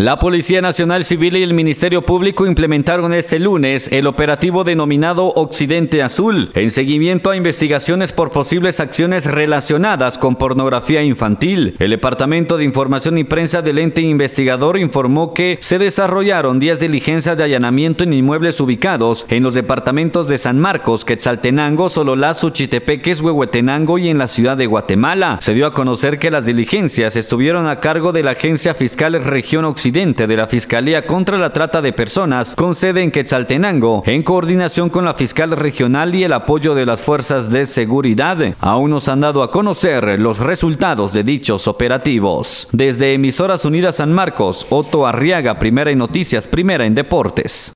La Policía Nacional Civil y el Ministerio Público implementaron este lunes el operativo denominado Occidente Azul, en seguimiento a investigaciones por posibles acciones relacionadas con pornografía infantil. El Departamento de Información y Prensa del ente investigador informó que se desarrollaron 10 diligencias de allanamiento en inmuebles ubicados en los departamentos de San Marcos, Quetzaltenango, Sololazo, Chitepeques, Huehuetenango y en la ciudad de Guatemala. Se dio a conocer que las diligencias estuvieron a cargo de la Agencia Fiscal Región Occidental de la Fiscalía contra la Trata de Personas con sede en Quetzaltenango, en coordinación con la fiscal regional y el apoyo de las fuerzas de seguridad. Aún nos han dado a conocer los resultados de dichos operativos. Desde Emisoras Unidas San Marcos, Otto Arriaga, primera en noticias, primera en deportes.